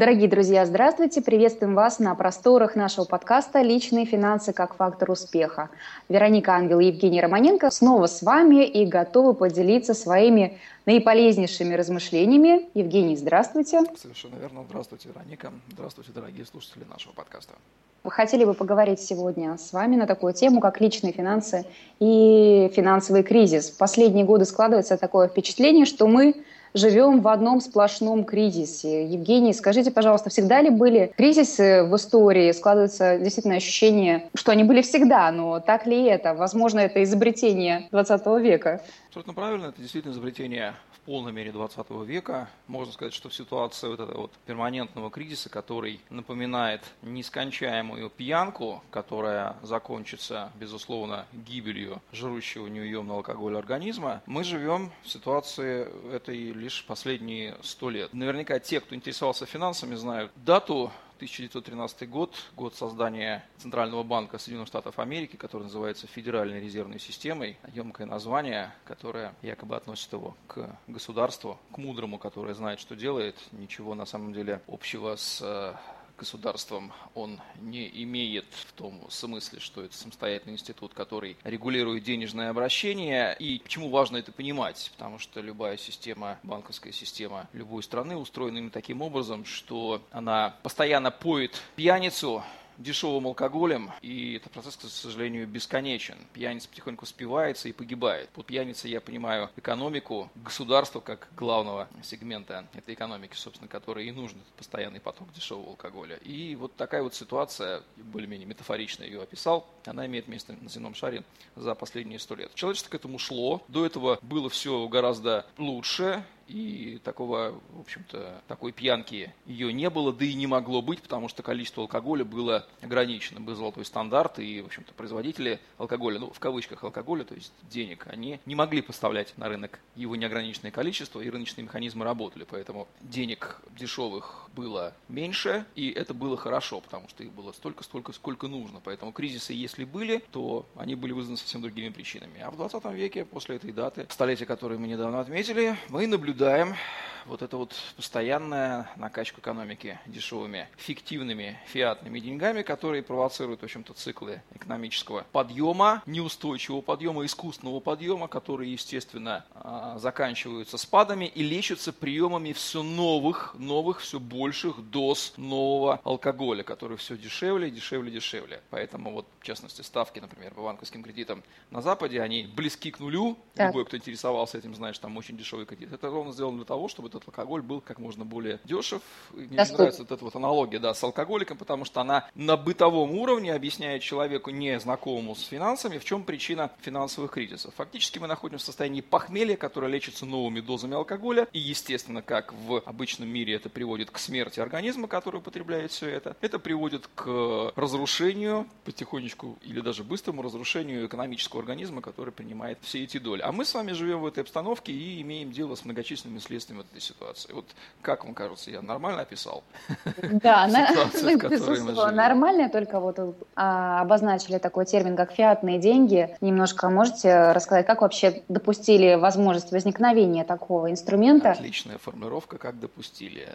Дорогие друзья, здравствуйте! Приветствуем вас на просторах нашего подкаста «Личные финансы как фактор успеха». Вероника Ангел и Евгений Романенко снова с вами и готовы поделиться своими наиполезнейшими размышлениями. Евгений, здравствуйте. Совершенно верно. Здравствуйте, Вероника. Здравствуйте, дорогие слушатели нашего подкаста. Вы хотели бы поговорить сегодня с вами на такую тему, как личные финансы и финансовый кризис. В последние годы складывается такое впечатление, что мы живем в одном сплошном кризисе. Евгений, скажите, пожалуйста, всегда ли были кризисы в истории? Складывается действительно ощущение, что они были всегда, но так ли это? Возможно, это изобретение 20 века. Абсолютно правильно, это действительно изобретение в полной мере 20 века. Можно сказать, что в ситуации вот этого вот перманентного кризиса, который напоминает нескончаемую пьянку, которая закончится, безусловно, гибелью жрущего неуемного алкоголя организма, мы живем в ситуации этой лишь последние сто лет. Наверняка те, кто интересовался финансами, знают дату 1913 год, год создания Центрального банка Соединенных Штатов Америки, который называется Федеральной резервной системой. Емкое название, которое якобы относит его к государству, к мудрому, которое знает, что делает. Ничего на самом деле общего с э, государством он не имеет в том смысле, что это самостоятельный институт, который регулирует денежное обращение. И почему важно это понимать? Потому что любая система, банковская система любой страны устроена именно таким образом, что она постоянно поет пьяницу, дешевым алкоголем, и этот процесс, к сожалению, бесконечен. Пьяница потихоньку спивается и погибает. Под пьяницей я понимаю экономику, государство как главного сегмента этой экономики, собственно, который и нужен постоянный поток дешевого алкоголя. И вот такая вот ситуация, более-менее метафорично ее описал, она имеет место на земном шаре за последние сто лет. Человечество к этому шло. До этого было все гораздо лучше, и такого, в общем-то, такой пьянки ее не было, да и не могло быть, потому что количество алкоголя было ограничено. Был золотой стандарт, и, в общем-то, производители алкоголя, ну, в кавычках алкоголя, то есть денег, они не могли поставлять на рынок его неограниченное количество, и рыночные механизмы работали, поэтому денег дешевых было меньше, и это было хорошо, потому что их было столько, столько, сколько нужно. Поэтому кризисы, если были, то они были вызваны совсем другими причинами. А в 20 веке, после этой даты, столетия, которые мы недавно отметили, мы наблюдаем вот это вот постоянная накачка экономики дешевыми, фиктивными фиатными деньгами, которые провоцируют, в общем-то, циклы экономического подъема, неустойчивого подъема, искусственного подъема, которые, естественно, а, заканчиваются спадами и лечатся приемами все новых, новых, все больших доз нового алкоголя, который все дешевле, дешевле, дешевле. Поэтому вот, в частности, ставки, например, по банковским кредитам на Западе, они близки к нулю. Так. Любой, кто интересовался этим, знает, что там очень дешевый кредит. Это ровно сделано для того, чтобы этот алкоголь был как можно более дешев. Мне Доступ. нравится вот эта вот аналогия да, с алкоголиком, потому что она на бытовом уровне объясняет человеку, не знакомому с финансами, в чем причина финансовых кризисов. Фактически мы находимся в состоянии похмелья, которое лечится новыми дозами алкоголя. И, естественно, как в обычном мире это приводит к смерти организма, который употребляет все это. Это приводит к разрушению, потихонечку или даже быстрому разрушению экономического организма, который принимает все эти доли. А мы с вами живем в этой обстановке и имеем дело с многочисленными следствиями этой ситуации. Вот как вам кажется, я нормально описал? Да, безусловно, нормально, только вот а, обозначили такой термин, как фиатные деньги. Немножко можете рассказать, как вообще допустили возможность возникновения такого инструмента? Отличная формулировка, как допустили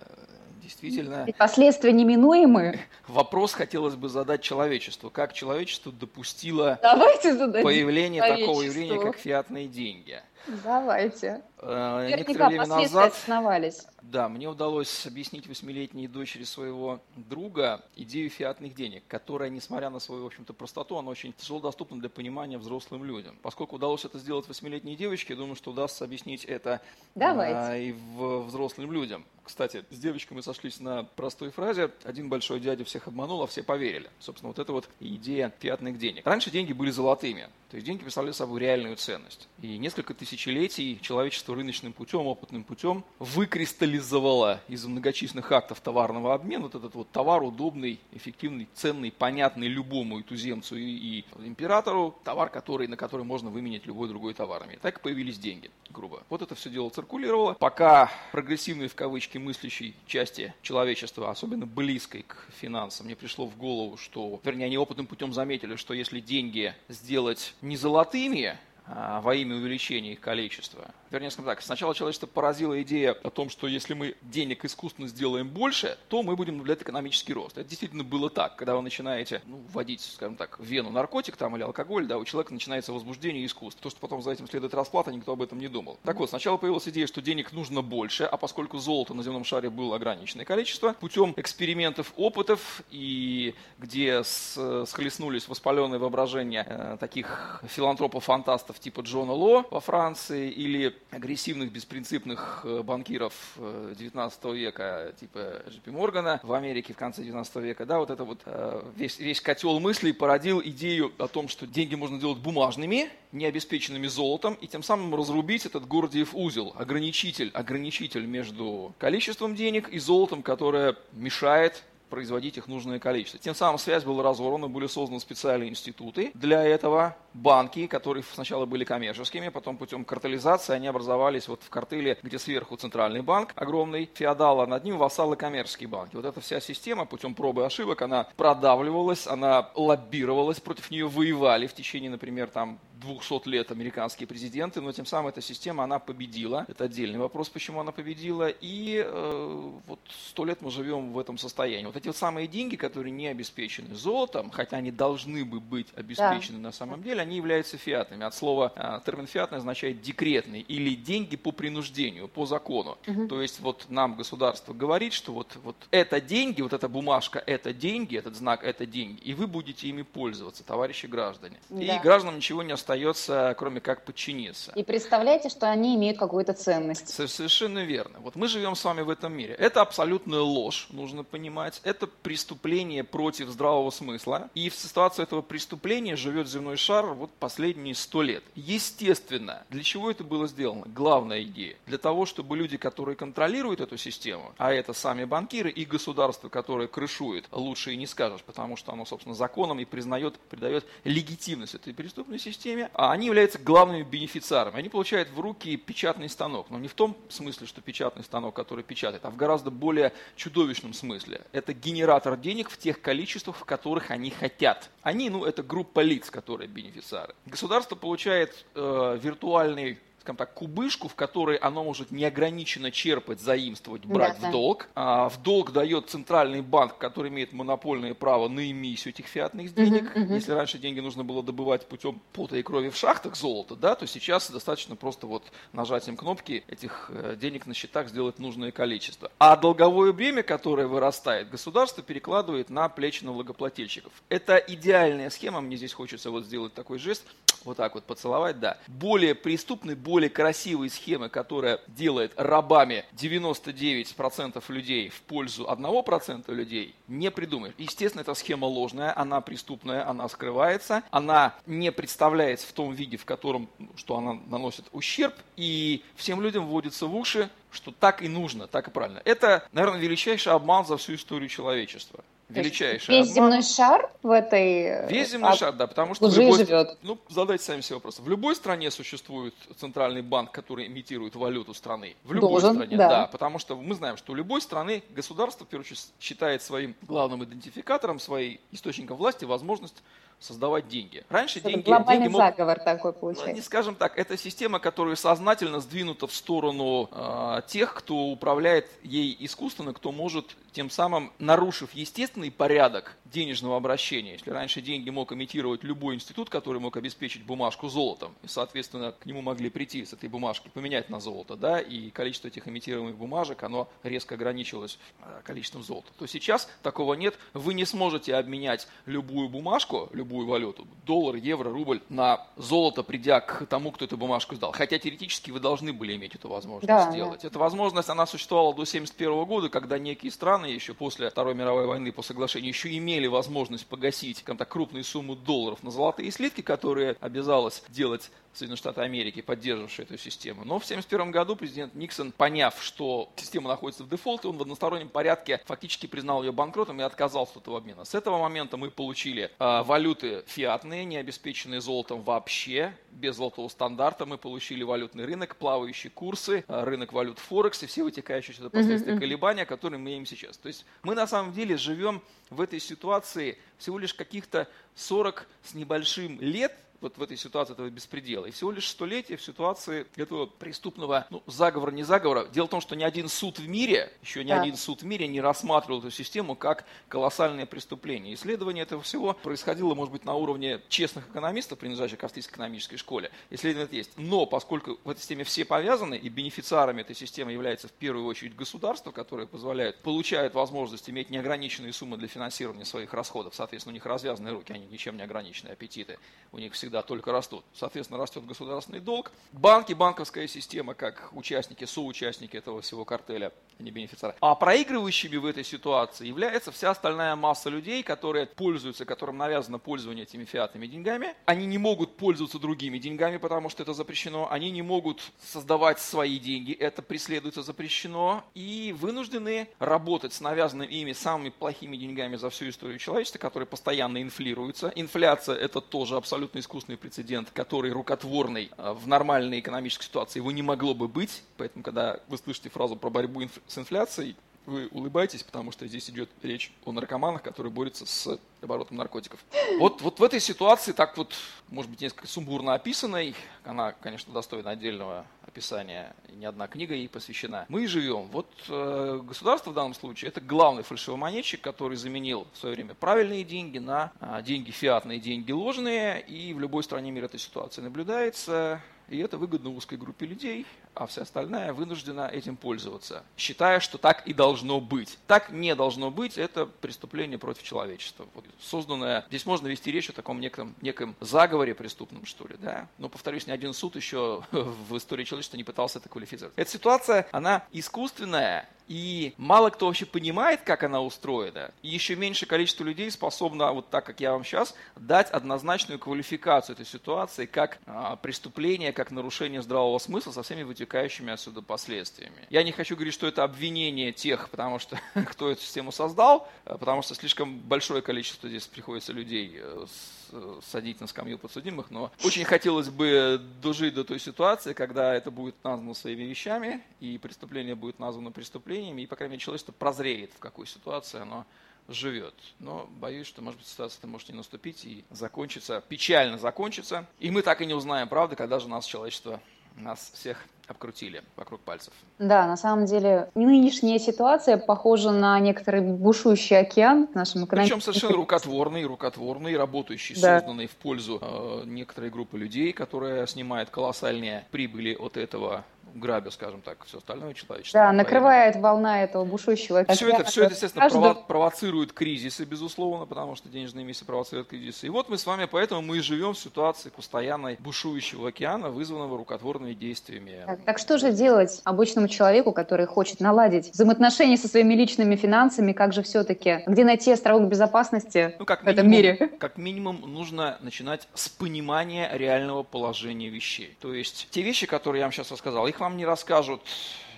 действительно... последствия неминуемы. Вопрос хотелось бы задать человечеству. Как человечество допустило появление такого явления, как фиатные деньги? Давайте. Э, некоторое время назад, основались. да, мне удалось объяснить восьмилетней дочери своего друга идею фиатных денег, которая, несмотря на свою, в общем-то, простоту, она очень тяжело доступна для понимания взрослым людям. Поскольку удалось это сделать восьмилетней девочке, я думаю, что удастся объяснить это а, и в, взрослым людям. Кстати, с девочкой мы сошлись на простой фразе «один большой дядя всех обманул, а все поверили». Собственно, вот это вот идея фиатных денег. Раньше деньги были золотыми, то есть деньги представляли собой реальную ценность. И несколько тысячелетий человечество рыночным путем, опытным путем выкристаллизовала из многочисленных актов товарного обмена вот этот вот товар удобный, эффективный, ценный, понятный любому и туземцу, и, и императору, товар, который, на который можно выменять любой другой товар. И так появились деньги, грубо. Вот это все дело циркулировало, пока прогрессивные в кавычки мыслящей части человечества, особенно близкой к финансам, мне пришло в голову, что, вернее, они опытным путем заметили, что если деньги сделать не золотыми, во имя увеличения их количества, вернее, скажем так, сначала человечество поразила идея о том, что если мы денег искусственно сделаем больше, то мы будем наблюдать экономический рост. Это действительно было так. Когда вы начинаете ну, вводить, скажем так, в вену наркотик там или алкоголь, да, у человека начинается возбуждение искусства. То, что потом за этим следует расплата, никто об этом не думал. Так вот, сначала появилась идея, что денег нужно больше, а поскольку золота на земном шаре было ограниченное количество, путем экспериментов, опытов и где с, схлестнулись воспаленные воображения э, таких филантропов-фантастов типа Джона Ло во Франции или агрессивных, беспринципных э, банкиров 19 э, века типа Джипи Моргана в Америке в конце 19 века, да, вот это вот э, весь, весь котел мыслей породил идею о том, что деньги можно делать бумажными, не обеспеченными золотом, и тем самым разрубить этот Гордиев узел, ограничитель, ограничитель между количеством денег и золотом, которое мешает производить их нужное количество. Тем самым связь была разорвана, были созданы специальные институты для этого, банки, которые сначала были коммерческими, потом путем картелизации они образовались вот в картеле, где сверху центральный банк огромный, феодал, а над ним вассалы коммерческие банки. Вот эта вся система путем пробы и ошибок, она продавливалась, она лоббировалась, против нее воевали в течение, например, там 200 лет американские президенты, но тем самым эта система, она победила. Это отдельный вопрос, почему она победила. И э, вот сто лет мы живем в этом состоянии. Вот эти вот самые деньги, которые не обеспечены золотом, хотя они должны бы быть обеспечены да. на самом деле, они являются фиатными. От слова э, термин фиатный означает декретный или деньги по принуждению, по закону. Угу. То есть вот нам государство говорит, что вот, вот это деньги, вот эта бумажка, это деньги, этот знак, это деньги, и вы будете ими пользоваться, товарищи граждане. Да. И гражданам ничего не остается остается, кроме как подчиниться. И представляете, что они имеют какую-то ценность. Совершенно верно. Вот мы живем с вами в этом мире. Это абсолютная ложь, нужно понимать. Это преступление против здравого смысла. И в ситуации этого преступления живет земной шар вот последние сто лет. Естественно, для чего это было сделано? Главная идея. Для того, чтобы люди, которые контролируют эту систему, а это сами банкиры и государство, которое крышует, лучше и не скажешь, потому что оно, собственно, законом и признает, придает легитимность этой преступной системе, а они являются главными бенефициарами. Они получают в руки печатный станок, но не в том смысле, что печатный станок, который печатает, а в гораздо более чудовищном смысле. Это генератор денег в тех количествах, в которых они хотят. Они, ну, это группа лиц, которые бенефициары. Государство получает э, виртуальный скажем так, кубышку, в которой оно может неограниченно черпать, заимствовать, брать да, в долг. А, в долг дает центральный банк, который имеет монопольное право на эмиссию этих фиатных денег. Угу, угу. Если раньше деньги нужно было добывать путем пота и крови в шахтах золота, да, то сейчас достаточно просто вот нажатием кнопки этих э, денег на счетах сделать нужное количество. А долговое бремя, которое вырастает, государство перекладывает на плечи налогоплательщиков. Это идеальная схема, мне здесь хочется вот сделать такой жест, вот так вот поцеловать, да. Более преступный, более красивой схемы, которая делает рабами 99% людей в пользу 1% людей, не придумаешь. Естественно, эта схема ложная, она преступная, она скрывается, она не представляется в том виде, в котором, что она наносит ущерб, и всем людям вводится в уши, что так и нужно, так и правильно. Это, наверное, величайший обман за всю историю человечества величайший Весь обман. земной шар в этой... Весь земной а... шар, да, потому что... Уже любой... живет. Ну, задайте сами себе вопрос. В любой стране существует центральный банк, который имитирует валюту страны. В любой Должен, стране, да. да. Потому что мы знаем, что у любой страны государство, в первую очередь, считает своим главным идентификатором, своим источником власти возможность создавать деньги. Раньше это деньги... Глобальный деньги мог... заговор такой получается. Ну, не скажем так, это система, которая сознательно сдвинута в сторону э, тех, кто управляет ей искусственно, кто может тем самым нарушив естественный порядок денежного обращения. Если раньше деньги мог имитировать любой институт, который мог обеспечить бумажку золотом, и, соответственно, к нему могли прийти с этой бумажки, поменять на золото, да, и количество этих имитируемых бумажек, оно резко ограничилось э, количеством золота, то сейчас такого нет. Вы не сможете обменять любую бумажку, любую валюту, доллар, евро, рубль, на золото, придя к тому, кто эту бумажку сдал. Хотя теоретически вы должны были иметь эту возможность да, сделать. Да. Эта возможность, она существовала до 1971 года, когда некие страны еще после Второй мировой войны по соглашению еще имели возможность погасить скажем так, крупные суммы долларов на золотые слитки, которые обязалась делать Соединенные Штаты Америки, поддерживавшие эту систему. Но в 1971 году президент Никсон, поняв, что система находится в дефолте, он в одностороннем порядке фактически признал ее банкротом и отказался от этого обмена. С этого момента мы получили э, валюты фиатные, не обеспеченные золотом вообще, без золотого стандарта. Мы получили валютный рынок, плавающие курсы, э, рынок валют Форекс и все вытекающие сюда последствия mm-hmm. колебания, которые мы имеем сейчас. То есть мы на самом деле живем в этой ситуации всего лишь каких-то 40 с небольшим лет вот в этой ситуации этого беспредела. И всего лишь столетие в ситуации этого преступного ну, заговора, не заговора. Дело в том, что ни один суд в мире, еще ни да. один суд в мире не рассматривал эту систему как колоссальное преступление. Исследование этого всего происходило, может быть, на уровне честных экономистов, принадлежащих к австрийской экономической школе. Исследование это есть. Но поскольку в этой системе все повязаны, и бенефициарами этой системы является в первую очередь государство, которое позволяет, получает возможность иметь неограниченные суммы для финансирования своих расходов, соответственно, у них развязаны руки, они ничем не ограничены, аппетиты у них всегда только растут. Соответственно, растет государственный долг. Банки, банковская система, как участники, соучастники этого всего картеля, а не бенефициары. А проигрывающими в этой ситуации является вся остальная масса людей, которые пользуются, которым навязано пользование этими фиатными деньгами. Они не могут пользоваться другими деньгами, потому что это запрещено. Они не могут создавать свои деньги, это преследуется, запрещено. И вынуждены работать с навязанными ими самыми плохими деньгами за всю историю человечества, которые постоянно инфлируются. Инфляция – это тоже абсолютно искусственный прецедент, который рукотворный а, в нормальной экономической ситуации его не могло бы быть. Поэтому, когда вы слышите фразу про борьбу с инфляцией, вы улыбаетесь, потому что здесь идет речь о наркоманах, которые борются с оборотом наркотиков. Вот, вот в этой ситуации, так вот, может быть, несколько сумбурно описанной, она, конечно, достойна отдельного описания, и ни одна книга ей посвящена. Мы живем. Вот э, государство в данном случае – это главный фальшивомонетчик, который заменил в свое время правильные деньги на э, деньги фиатные, деньги ложные, и в любой стране мира эта ситуация наблюдается. И это выгодно узкой группе людей, а вся остальная вынуждена этим пользоваться, считая, что так и должно быть. Так не должно быть, это преступление против человечества. Вот созданное, здесь можно вести речь о таком неком, неком заговоре преступном, что ли, да. Но, повторюсь, ни один суд еще в истории человечества не пытался это квалифицировать. Эта ситуация, она искусственная, и мало кто вообще понимает, как она устроена. И еще меньше количество людей способно, вот так как я вам сейчас, дать однозначную квалификацию этой ситуации как а, преступление, как нарушение здравого смысла со всеми вытекающими отсюда последствиями. Я не хочу говорить, что это обвинение тех, потому что кто эту систему создал, а, потому что слишком большое количество здесь приходится людей э, э, садить на скамью подсудимых, но очень хотелось бы дожить до той ситуации, когда это будет названо своими вещами, и преступление будет названо преступлением, и, по крайней мере, человечество прозреет, в какой ситуации оно живет. Но боюсь, что, может быть, ситуация может не наступить и закончится, печально закончится. И мы так и не узнаем правды, когда же нас человечество, нас всех обкрутили вокруг пальцев. Да, на самом деле нынешняя ситуация похожа на некоторый бушующий океан в нашем экономическом... Причем совершенно рукотворный, рукотворный, работающий, да. созданный в пользу э, некоторой группы людей, которая снимает колоссальные прибыли от этого грабя, скажем так, все остальное человечество. Да, накрывает волна этого бушующего. Все это, все это естественно, каждый... провоцирует кризисы, безусловно, потому что денежные миссии провоцируют кризисы. И вот мы с вами, поэтому мы и живем в ситуации постоянной бушующего океана, вызванного рукотворными действиями. Так, так что же делать обычному человеку, который хочет наладить взаимоотношения со своими личными финансами, как же все-таки, где найти островок безопасности ну, как в минимум, этом мире? Как минимум нужно начинать с понимания реального положения вещей. То есть те вещи, которые я вам сейчас рассказал, их вам не расскажут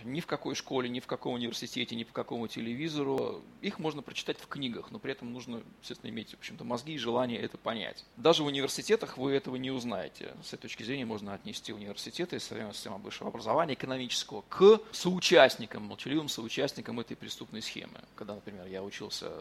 ни в какой школе, ни в каком университете, ни по какому телевизору. Их можно прочитать в книгах, но при этом нужно, естественно, иметь, в общем-то, мозги и желание это понять. Даже в университетах вы этого не узнаете. С этой точки зрения можно отнести университеты и систему высшего образования экономического к соучастникам, молчаливым соучастникам этой преступной схемы. Когда, например, я учился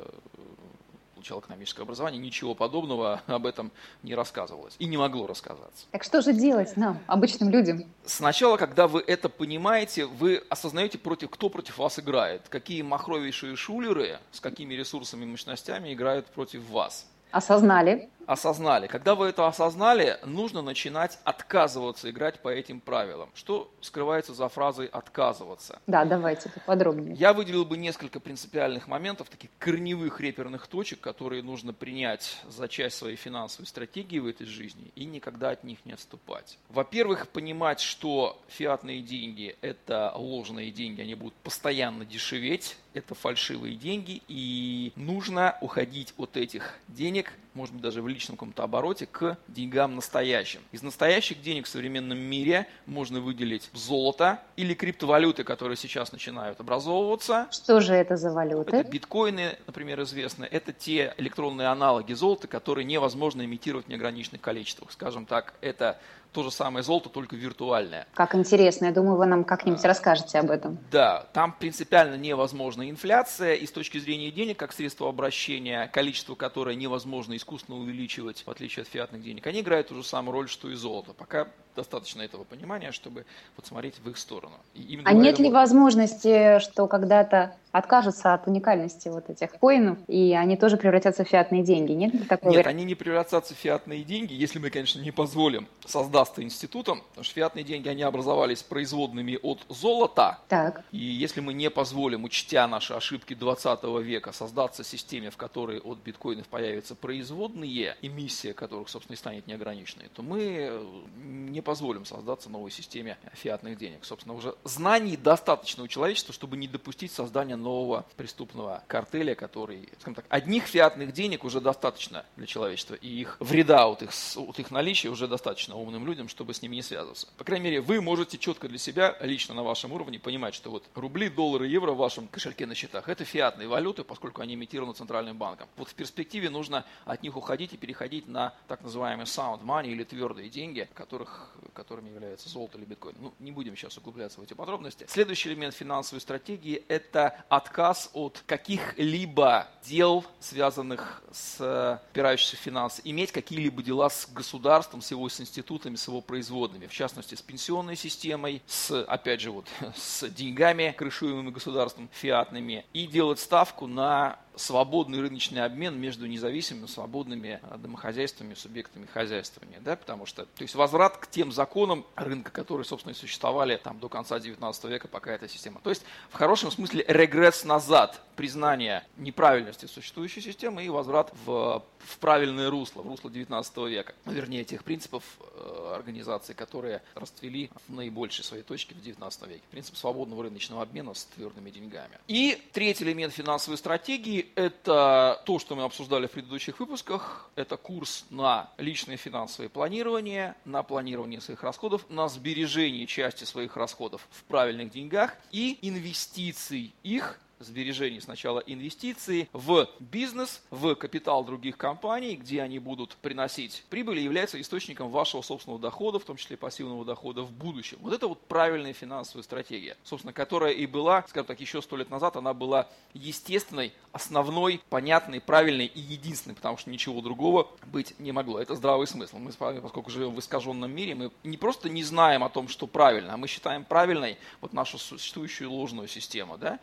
получал экономическое образование, ничего подобного об этом не рассказывалось и не могло рассказаться. Так что же делать нам, обычным людям? Сначала, когда вы это понимаете, вы осознаете, против, кто против вас играет, какие махровейшие шулеры с какими ресурсами и мощностями играют против вас. Осознали осознали. Когда вы это осознали, нужно начинать отказываться играть по этим правилам. Что скрывается за фразой «отказываться»? Да, давайте поподробнее. Я выделил бы несколько принципиальных моментов, таких корневых реперных точек, которые нужно принять за часть своей финансовой стратегии в этой жизни и никогда от них не отступать. Во-первых, понимать, что фиатные деньги – это ложные деньги, они будут постоянно дешеветь, это фальшивые деньги, и нужно уходить от этих денег, может быть, даже в личном каком-то обороте к деньгам настоящим. Из настоящих денег в современном мире можно выделить золото или криптовалюты, которые сейчас начинают образовываться. Что же это за валюты? Это биткоины, например, известны. Это те электронные аналоги золота, которые невозможно имитировать в неограниченных количествах. Скажем так, это то же самое золото, только виртуальное. Как интересно, я думаю, вы нам как-нибудь а, расскажете об этом. Да, там принципиально невозможна инфляция, и с точки зрения денег, как средство обращения, количество которое невозможно искусственно увеличивать, в отличие от фиатных денег, они играют ту же самую роль, что и золото. Пока достаточно этого понимания, чтобы вот смотреть в их сторону. И а нет ли возможности, что когда-то откажутся от уникальности вот этих коинов, и они тоже превратятся в фиатные деньги? Нет ли такого? Нет, они не превратятся в фиатные деньги, если мы, конечно, не позволим создаться институтом, потому что фиатные деньги, они образовались производными от золота. Так. И если мы не позволим, учтя наши ошибки 20 века, создаться системе, в которой от биткоинов появятся производные, эмиссия которых, собственно, и станет неограниченной, то мы не позволим создаться новой системе фиатных денег. Собственно, уже знаний достаточно у человечества, чтобы не допустить создания нового преступного картеля, который, скажем так, одних фиатных денег уже достаточно для человечества, и их вреда от их, от их наличия уже достаточно умным людям, чтобы с ними не связываться. По крайней мере, вы можете четко для себя, лично на вашем уровне, понимать, что вот рубли, доллары, евро в вашем кошельке на счетах – это фиатные валюты, поскольку они имитированы центральным банком. Вот в перспективе нужно от них уходить и переходить на так называемые sound money или твердые деньги, которых которыми является золото или биткоин. Ну, не будем сейчас углубляться в эти подробности. Следующий элемент финансовой стратегии – это отказ от каких-либо дел, связанных с опирающимися в финансы, иметь какие-либо дела с государством, с его с институтами, с его производными, в частности, с пенсионной системой, с, опять же, вот, с деньгами, крышуемыми государством, фиатными, и делать ставку на свободный рыночный обмен между независимыми, свободными а, домохозяйствами, субъектами хозяйствования, да, потому что, то есть возврат к тем законам рынка, которые, собственно, и существовали там до конца 19 века, пока эта система. То есть, в хорошем смысле, регресс назад, признание неправильности существующей системы и возврат в, в правильное русло, в русло 19 века, вернее, тех принципов э, организации, которые расцвели в наибольшей своей точке в 19 веке. Принцип свободного рыночного обмена с твердыми деньгами. И третий элемент финансовой стратегии это то, что мы обсуждали в предыдущих выпусках. Это курс на личное финансовое планирование, на планирование своих расходов, на сбережение части своих расходов в правильных деньгах и инвестиций их сбережений, сначала инвестиции в бизнес, в капитал других компаний, где они будут приносить прибыль, является источником вашего собственного дохода, в том числе пассивного дохода в будущем. Вот это вот правильная финансовая стратегия, собственно, которая и была, скажем так, еще сто лет назад, она была естественной, основной, понятной, правильной и единственной, потому что ничего другого быть не могло. Это здравый смысл. Мы с вами, поскольку живем в искаженном мире, мы не просто не знаем о том, что правильно, а мы считаем правильной вот нашу существующую ложную систему, да,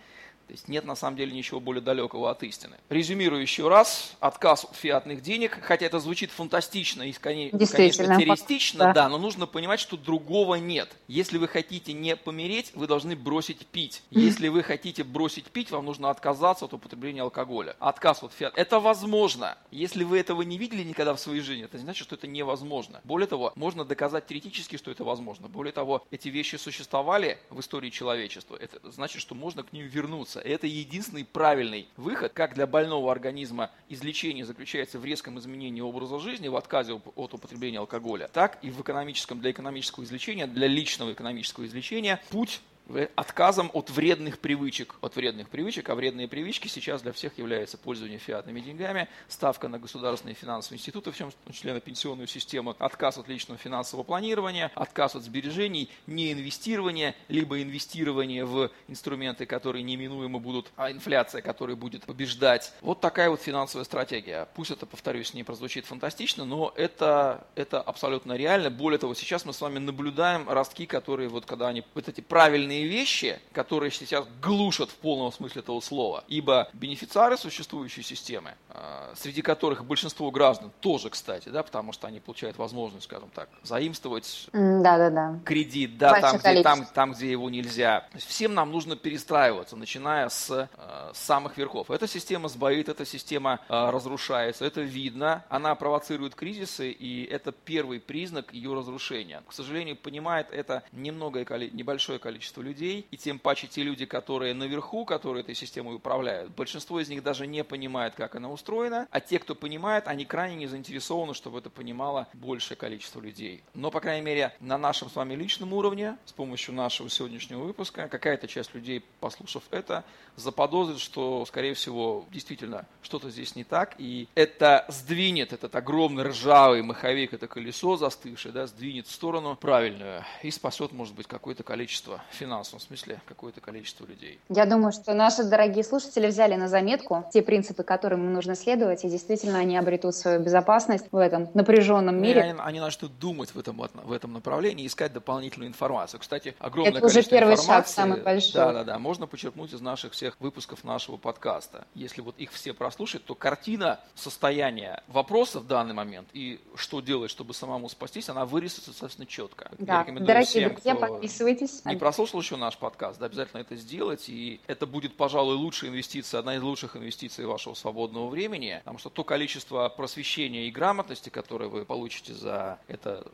то есть нет на самом деле ничего более далекого от истины. Резюмирую еще раз, отказ от фиатных денег, хотя это звучит фантастично и, конечно, террористично, да. да, но нужно понимать, что другого нет. Если вы хотите не помереть, вы должны бросить пить. Если вы хотите бросить пить, вам нужно отказаться от употребления алкоголя. Отказ от фиат. Это возможно. Если вы этого не видели никогда в своей жизни, это не значит, что это невозможно. Более того, можно доказать теоретически, что это возможно. Более того, эти вещи существовали в истории человечества. Это значит, что можно к ним вернуться лечиться. И это единственный правильный выход, как для больного организма излечение заключается в резком изменении образа жизни, в отказе от употребления алкоголя, так и в экономическом, для экономического излечения, для личного экономического излечения путь отказом от вредных привычек. От вредных привычек, а вредные привычки сейчас для всех являются пользование фиатными деньгами, ставка на государственные финансовые институты, в том числе на пенсионную систему, отказ от личного финансового планирования, отказ от сбережений, неинвестирование, либо инвестирование в инструменты, которые неминуемо будут, а инфляция, которая будет побеждать. Вот такая вот финансовая стратегия. Пусть это, повторюсь, не прозвучит фантастично, но это, это абсолютно реально. Более того, сейчас мы с вами наблюдаем ростки, которые вот когда они, вот эти правильные правильные вещи, которые сейчас глушат в полном смысле этого слова. Ибо бенефициары существующей системы, а, среди которых большинство граждан тоже, кстати, да, потому что они получают возможность, скажем так, заимствовать да, да, да. кредит, да, там где, там, там, где его нельзя. Всем нам нужно перестраиваться, начиная с, э, самых верхов. Эта система сбоит, эта система э, разрушается, это видно, она провоцирует кризисы, и это первый признак ее разрушения. К сожалению, понимает это немногое, небольшое количество людей, и тем паче те люди, которые наверху, которые этой системой управляют, большинство из них даже не понимает, как она устроена, а те, кто понимает, они крайне не заинтересованы, чтобы это понимало большее количество людей. Но, по крайней мере, на нашем с вами личном уровне, с помощью нашего сегодняшнего выпуска, какая-то часть людей, послушав это, заподозрит, что, скорее всего, действительно что-то здесь не так, и это сдвинет этот огромный ржавый маховик, это колесо застывшее, да, сдвинет в сторону правильную и спасет, может быть, какое-то количество, в финансовом смысле, какое-то количество людей. Я думаю, что наши дорогие слушатели взяли на заметку те принципы, которым им нужно следовать, и действительно они обретут свою безопасность в этом напряженном мире. И они, они начнут думать в этом, в этом направлении, искать дополнительную информацию. Кстати, огромное это количество уже первый информации, шаг, самый большой. Да, да, да, можно почерпнуть из наших всех выпусков нашего подкаста. Если вот их все прослушать, то картина состояния вопроса в данный момент и что делать, чтобы самому спастись, она вырисуется достаточно четко. Да, дорогие всем, друзья, подписывайтесь. Не прослушал еще наш подкаст, да, обязательно это сделать, и это будет, пожалуй, лучшая инвестиция, одна из лучших инвестиций вашего свободного времени, потому что то количество просвещения и грамотности, которое вы получите за это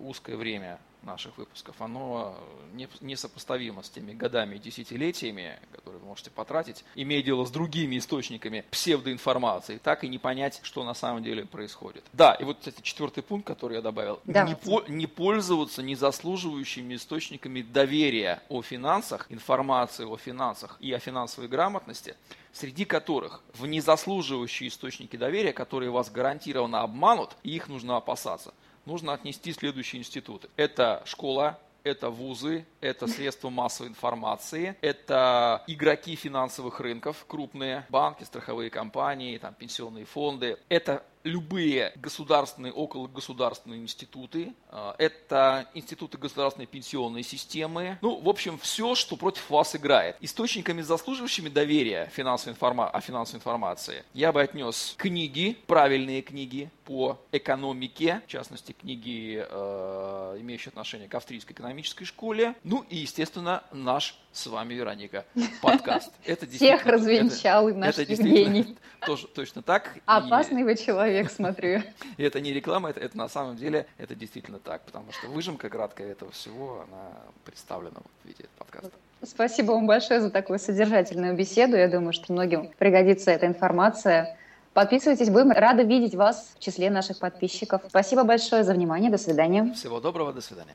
узкое время, наших выпусков, оно не, несопоставимо с теми годами и десятилетиями, которые вы можете потратить, имея дело с другими источниками псевдоинформации, так и не понять, что на самом деле происходит. Да, и вот, кстати, четвертый пункт, который я добавил. Да. Не, по, не пользоваться незаслуживающими источниками доверия о финансах, информации о финансах и о финансовой грамотности, среди которых в незаслуживающие источники доверия, которые вас гарантированно обманут, и их нужно опасаться нужно отнести следующие институты. Это школа, это вузы, это средства массовой информации, это игроки финансовых рынков, крупные банки, страховые компании, там, пенсионные фонды, это любые государственные, около государственные институты, а, это институты государственной пенсионной системы, ну, в общем, все, что против вас играет. Источниками, заслуживающими доверия финансовой информа- о финансовой информации, я бы отнес книги, правильные книги по экономике, в частности, книги, э, имеющие отношение к австрийской экономической школе, ну и, естественно, наш с вами, Вероника, подкаст. Это Всех развенчал это, наш это Евгений. Тоже, точно так. Опасный и... вы человек, смотрю. И это не реклама, это, это на самом деле, это действительно так, потому что выжимка краткая этого всего, она представлена в виде подкаста. Спасибо вам большое за такую содержательную беседу. Я думаю, что многим пригодится эта информация. Подписывайтесь, будем рады видеть вас в числе наших подписчиков. Спасибо большое за внимание. До свидания. Всего доброго, до свидания.